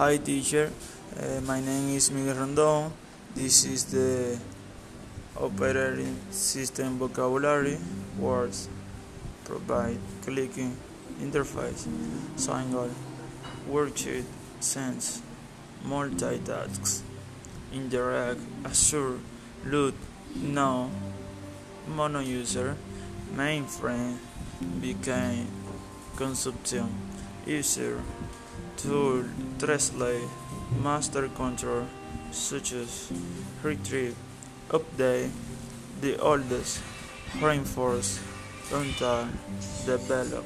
Hi teacher, uh, my name is Miguel Rondon. This is the operating system vocabulary words. Provide clicking interface. Single worksheet sense. Multitasks. Interact. Assure. Loot. No mono user. Mainframe. Became consumption user tool translate master control such as retrieve update the oldest reinforce until develop